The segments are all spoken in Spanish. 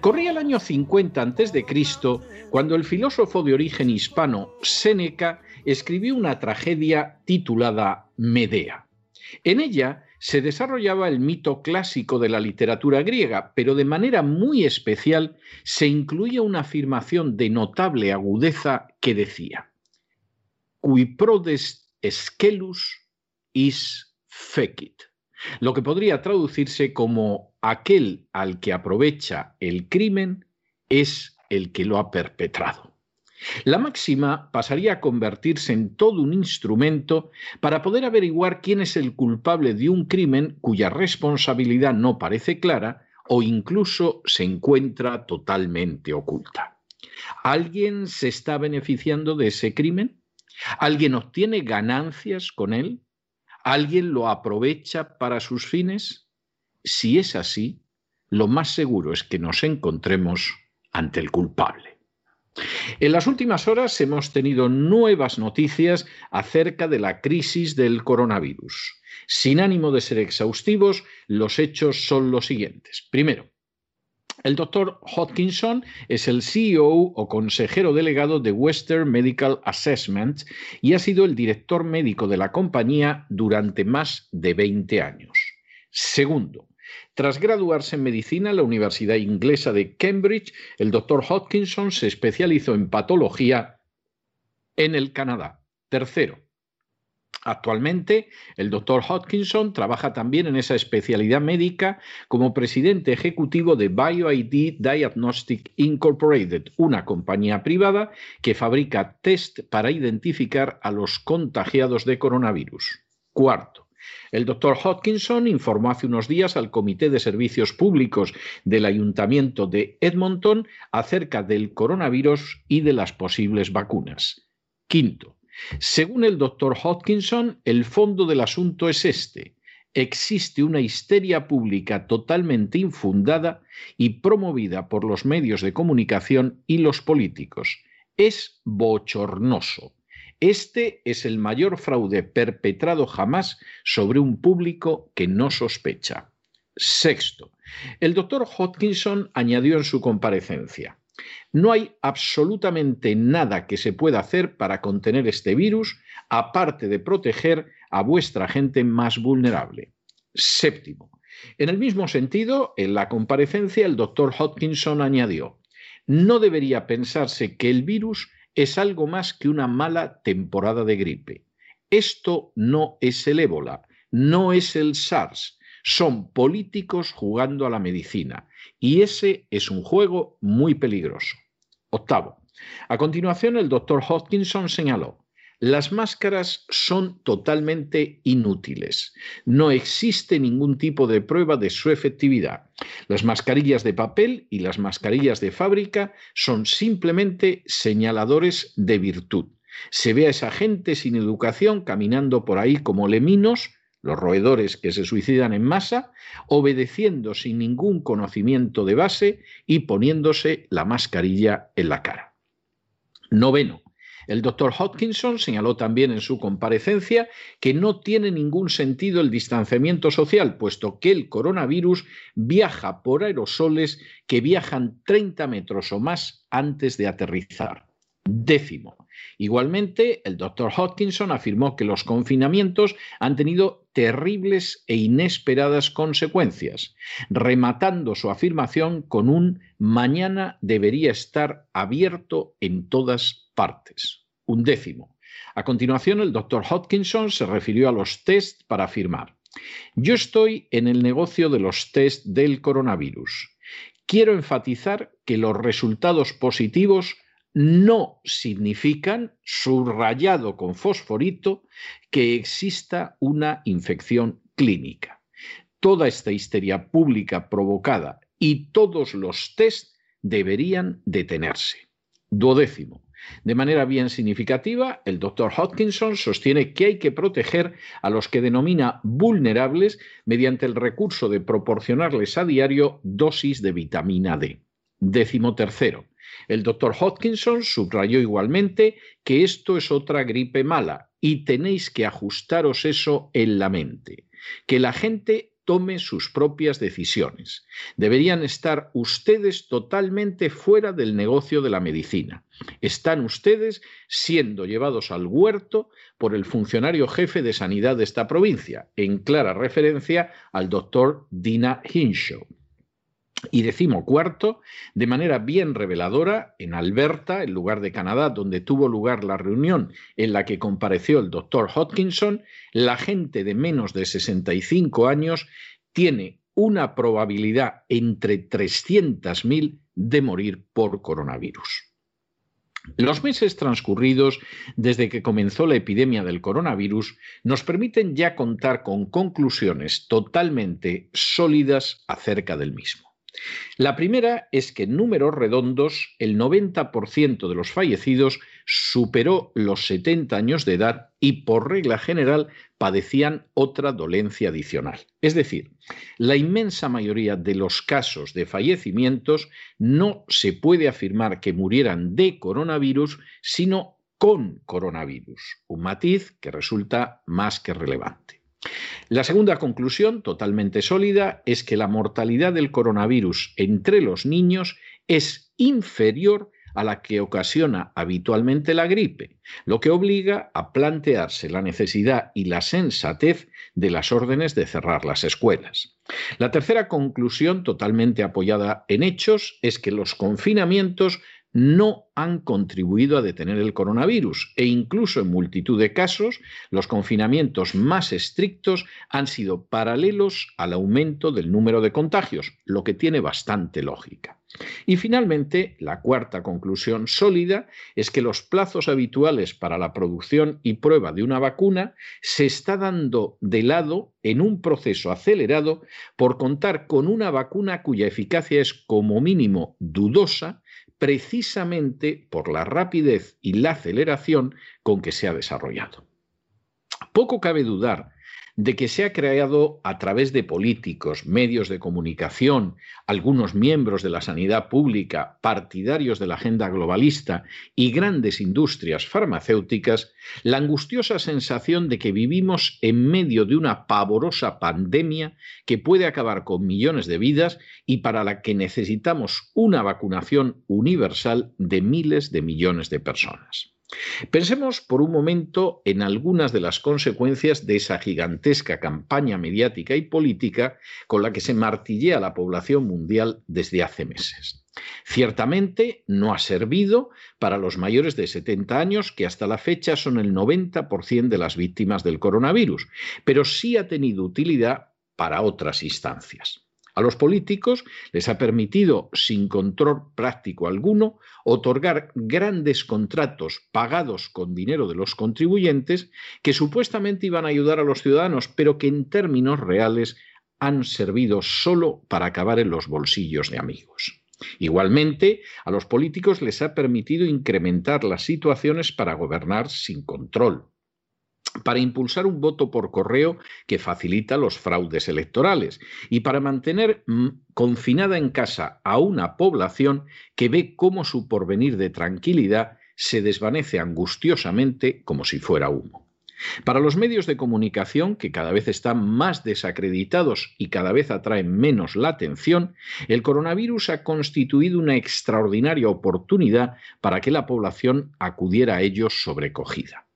Corría el año 50 a.C. cuando el filósofo de origen hispano Séneca escribió una tragedia titulada Medea. En ella se desarrollaba el mito clásico de la literatura griega, pero de manera muy especial se incluía una afirmación de notable agudeza que decía: Qui prodest escelus is fecit lo que podría traducirse como aquel al que aprovecha el crimen es el que lo ha perpetrado. La máxima pasaría a convertirse en todo un instrumento para poder averiguar quién es el culpable de un crimen cuya responsabilidad no parece clara o incluso se encuentra totalmente oculta. ¿Alguien se está beneficiando de ese crimen? ¿Alguien obtiene ganancias con él? ¿Alguien lo aprovecha para sus fines? Si es así, lo más seguro es que nos encontremos ante el culpable. En las últimas horas hemos tenido nuevas noticias acerca de la crisis del coronavirus. Sin ánimo de ser exhaustivos, los hechos son los siguientes. Primero, el doctor Hodkinson es el CEO o consejero delegado de Western Medical Assessment y ha sido el director médico de la compañía durante más de 20 años. Segundo, tras graduarse en medicina en la Universidad Inglesa de Cambridge, el doctor Hodkinson se especializó en patología en el Canadá. Tercero, Actualmente, el doctor Hodkinson trabaja también en esa especialidad médica como presidente ejecutivo de BioID Diagnostic Incorporated, una compañía privada que fabrica test para identificar a los contagiados de coronavirus. Cuarto, el doctor Hodkinson informó hace unos días al Comité de Servicios Públicos del Ayuntamiento de Edmonton acerca del coronavirus y de las posibles vacunas. Quinto, según el doctor Hodkinson, el fondo del asunto es este. Existe una histeria pública totalmente infundada y promovida por los medios de comunicación y los políticos. Es bochornoso. Este es el mayor fraude perpetrado jamás sobre un público que no sospecha. Sexto, el doctor Hodkinson añadió en su comparecencia, no hay absolutamente nada que se pueda hacer para contener este virus, aparte de proteger a vuestra gente más vulnerable. Séptimo. En el mismo sentido, en la comparecencia, el doctor Hodkinson añadió, no debería pensarse que el virus es algo más que una mala temporada de gripe. Esto no es el ébola, no es el SARS, son políticos jugando a la medicina. Y ese es un juego muy peligroso. Octavo. A continuación, el doctor Hodkinson señaló, las máscaras son totalmente inútiles. No existe ningún tipo de prueba de su efectividad. Las mascarillas de papel y las mascarillas de fábrica son simplemente señaladores de virtud. Se ve a esa gente sin educación caminando por ahí como leminos los roedores que se suicidan en masa, obedeciendo sin ningún conocimiento de base y poniéndose la mascarilla en la cara. Noveno. El doctor Hodgkinson señaló también en su comparecencia que no tiene ningún sentido el distanciamiento social, puesto que el coronavirus viaja por aerosoles que viajan 30 metros o más antes de aterrizar. Décimo. Igualmente, el doctor Hodgkinson afirmó que los confinamientos han tenido terribles e inesperadas consecuencias, rematando su afirmación con un mañana debería estar abierto en todas partes. Un décimo. A continuación, el doctor Hodgkinson se refirió a los test para afirmar, yo estoy en el negocio de los test del coronavirus. Quiero enfatizar que los resultados positivos no significan, subrayado con fosforito, que exista una infección clínica. Toda esta histeria pública provocada y todos los test deberían detenerse. Duodécimo. De manera bien significativa, el doctor Hodgkinson sostiene que hay que proteger a los que denomina vulnerables mediante el recurso de proporcionarles a diario dosis de vitamina D. Décimo tercero. El doctor Hodgkinson subrayó igualmente que esto es otra gripe mala y tenéis que ajustaros eso en la mente, que la gente tome sus propias decisiones. Deberían estar ustedes totalmente fuera del negocio de la medicina. Están ustedes siendo llevados al huerto por el funcionario jefe de sanidad de esta provincia, en clara referencia al doctor Dina Hinshaw. Y cuarto, de manera bien reveladora, en Alberta, el lugar de Canadá donde tuvo lugar la reunión en la que compareció el doctor Hodgkinson, la gente de menos de 65 años tiene una probabilidad entre 300.000 de morir por coronavirus. Los meses transcurridos desde que comenzó la epidemia del coronavirus nos permiten ya contar con conclusiones totalmente sólidas acerca del mismo. La primera es que en números redondos el 90% de los fallecidos superó los 70 años de edad y por regla general padecían otra dolencia adicional. Es decir, la inmensa mayoría de los casos de fallecimientos no se puede afirmar que murieran de coronavirus, sino con coronavirus, un matiz que resulta más que relevante. La segunda conclusión, totalmente sólida, es que la mortalidad del coronavirus entre los niños es inferior a la que ocasiona habitualmente la gripe, lo que obliga a plantearse la necesidad y la sensatez de las órdenes de cerrar las escuelas. La tercera conclusión, totalmente apoyada en hechos, es que los confinamientos no han contribuido a detener el coronavirus e incluso en multitud de casos los confinamientos más estrictos han sido paralelos al aumento del número de contagios, lo que tiene bastante lógica. Y finalmente, la cuarta conclusión sólida es que los plazos habituales para la producción y prueba de una vacuna se está dando de lado en un proceso acelerado por contar con una vacuna cuya eficacia es como mínimo dudosa precisamente por la rapidez y la aceleración con que se ha desarrollado. Poco cabe dudar de que se ha creado a través de políticos, medios de comunicación, algunos miembros de la sanidad pública, partidarios de la agenda globalista y grandes industrias farmacéuticas, la angustiosa sensación de que vivimos en medio de una pavorosa pandemia que puede acabar con millones de vidas y para la que necesitamos una vacunación universal de miles de millones de personas. Pensemos por un momento en algunas de las consecuencias de esa gigantesca campaña mediática y política con la que se martillea la población mundial desde hace meses. Ciertamente no ha servido para los mayores de 70 años, que hasta la fecha son el 90% de las víctimas del coronavirus, pero sí ha tenido utilidad para otras instancias. A los políticos les ha permitido, sin control práctico alguno, otorgar grandes contratos pagados con dinero de los contribuyentes que supuestamente iban a ayudar a los ciudadanos, pero que en términos reales han servido solo para acabar en los bolsillos de amigos. Igualmente, a los políticos les ha permitido incrementar las situaciones para gobernar sin control para impulsar un voto por correo que facilita los fraudes electorales y para mantener mm, confinada en casa a una población que ve cómo su porvenir de tranquilidad se desvanece angustiosamente como si fuera humo. Para los medios de comunicación, que cada vez están más desacreditados y cada vez atraen menos la atención, el coronavirus ha constituido una extraordinaria oportunidad para que la población acudiera a ellos sobrecogida.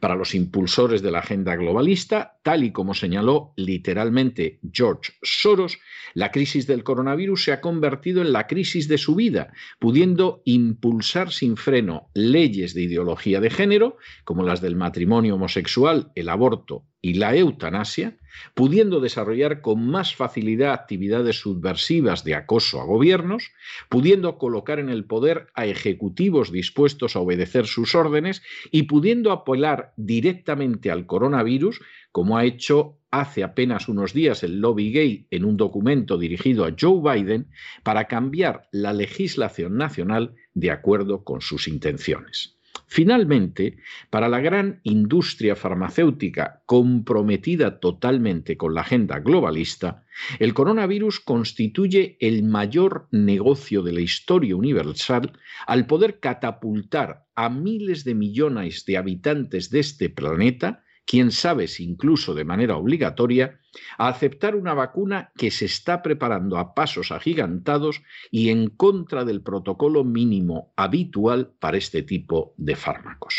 Para los impulsores de la agenda globalista, tal y como señaló literalmente George Soros, la crisis del coronavirus se ha convertido en la crisis de su vida, pudiendo impulsar sin freno leyes de ideología de género, como las del matrimonio homosexual, el aborto y la eutanasia, pudiendo desarrollar con más facilidad actividades subversivas de acoso a gobiernos, pudiendo colocar en el poder a ejecutivos dispuestos a obedecer sus órdenes y pudiendo apelar directamente al coronavirus, como ha hecho hace apenas unos días el lobby gay en un documento dirigido a Joe Biden para cambiar la legislación nacional de acuerdo con sus intenciones. Finalmente, para la gran industria farmacéutica comprometida totalmente con la agenda globalista, el coronavirus constituye el mayor negocio de la historia universal al poder catapultar a miles de millones de habitantes de este planeta quién sabe si incluso de manera obligatoria, a aceptar una vacuna que se está preparando a pasos agigantados y en contra del protocolo mínimo habitual para este tipo de fármacos.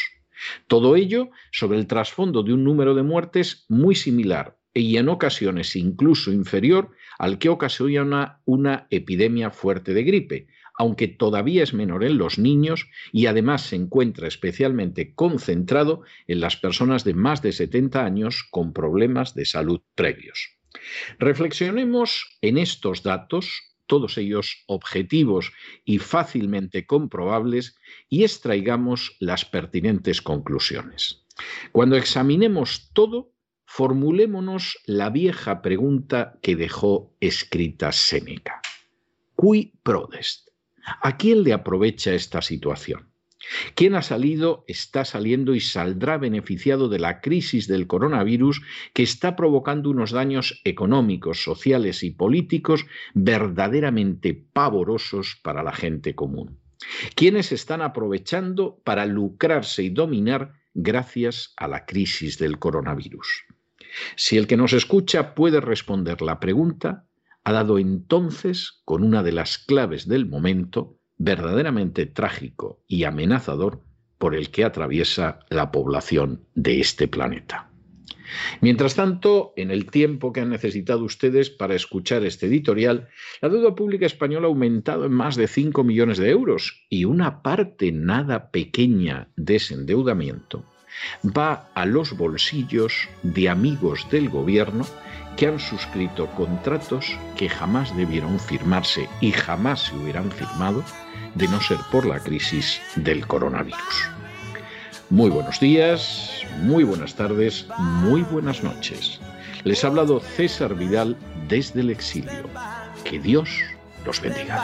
Todo ello sobre el trasfondo de un número de muertes muy similar y en ocasiones incluso inferior al que ocasiona una epidemia fuerte de gripe, aunque todavía es menor en los niños y además se encuentra especialmente concentrado en las personas de más de 70 años con problemas de salud previos. Reflexionemos en estos datos, todos ellos objetivos y fácilmente comprobables, y extraigamos las pertinentes conclusiones. Cuando examinemos todo, formulémonos la vieja pregunta que dejó escrita Séneca. Cui prodest? ¿A quién le aprovecha esta situación? ¿Quién ha salido, está saliendo y saldrá beneficiado de la crisis del coronavirus que está provocando unos daños económicos, sociales y políticos verdaderamente pavorosos para la gente común? ¿Quiénes están aprovechando para lucrarse y dominar gracias a la crisis del coronavirus? Si el que nos escucha puede responder la pregunta, ha dado entonces con una de las claves del momento verdaderamente trágico y amenazador por el que atraviesa la población de este planeta. Mientras tanto, en el tiempo que han necesitado ustedes para escuchar este editorial, la deuda pública española ha aumentado en más de 5 millones de euros y una parte nada pequeña de ese endeudamiento va a los bolsillos de amigos del gobierno que han suscrito contratos que jamás debieron firmarse y jamás se hubieran firmado de no ser por la crisis del coronavirus. Muy buenos días, muy buenas tardes, muy buenas noches. Les ha hablado César Vidal desde el exilio. Que Dios los bendiga.